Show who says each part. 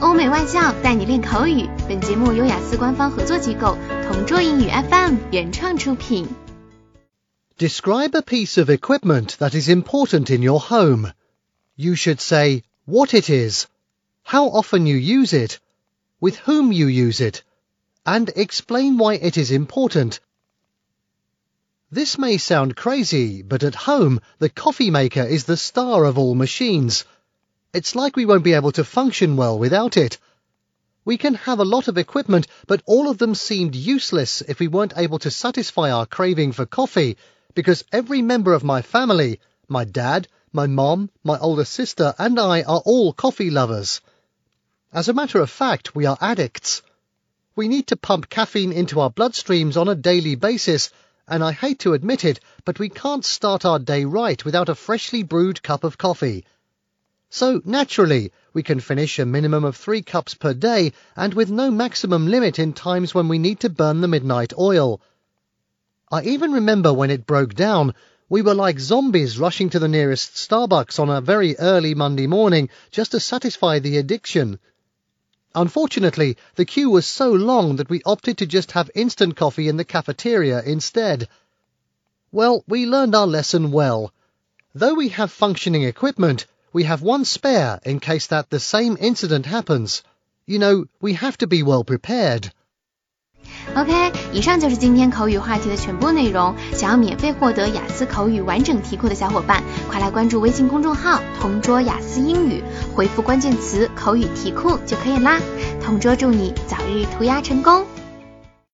Speaker 1: 欧美外教带你练口语。本节目由雅思官方合作机构同桌英语 FM 原创出品。
Speaker 2: Describe a piece of equipment that is important in your home. You should say what it is, how often you use it, with whom you use it, and explain why it is important. This may sound crazy, but at home, the coffee maker is the star of all machines. It's like we won't be able to function well without it. We can have a lot of equipment, but all of them seemed useless if we weren't able to satisfy our craving for coffee, because every member of my family, my dad, my mom, my older sister, and I are all coffee lovers. As a matter of fact, we are addicts. We need to pump caffeine into our bloodstreams on a daily basis, and I hate to admit it, but we can't start our day right without a freshly brewed cup of coffee. So naturally, we can finish a minimum of three cups per day and with no maximum limit in times when we need to burn the midnight oil. I even remember when it broke down, we were like zombies rushing to the nearest Starbucks on a very early Monday morning just to satisfy the addiction. Unfortunately, the queue was so long that we opted to just have instant coffee in the cafeteria instead. Well, we learned our lesson well. Though we have functioning equipment, we have one spare in case that the same incident happens. You know, we have to be well prepared.
Speaker 1: OK，以上就是今天口语话题的全部内容。想要免费获得雅思口语完整题库的小伙伴，快来关注微信公众号“同桌雅思英语”，回复关键词“口语题库”就可以啦。同桌祝你早日屠鸭成功！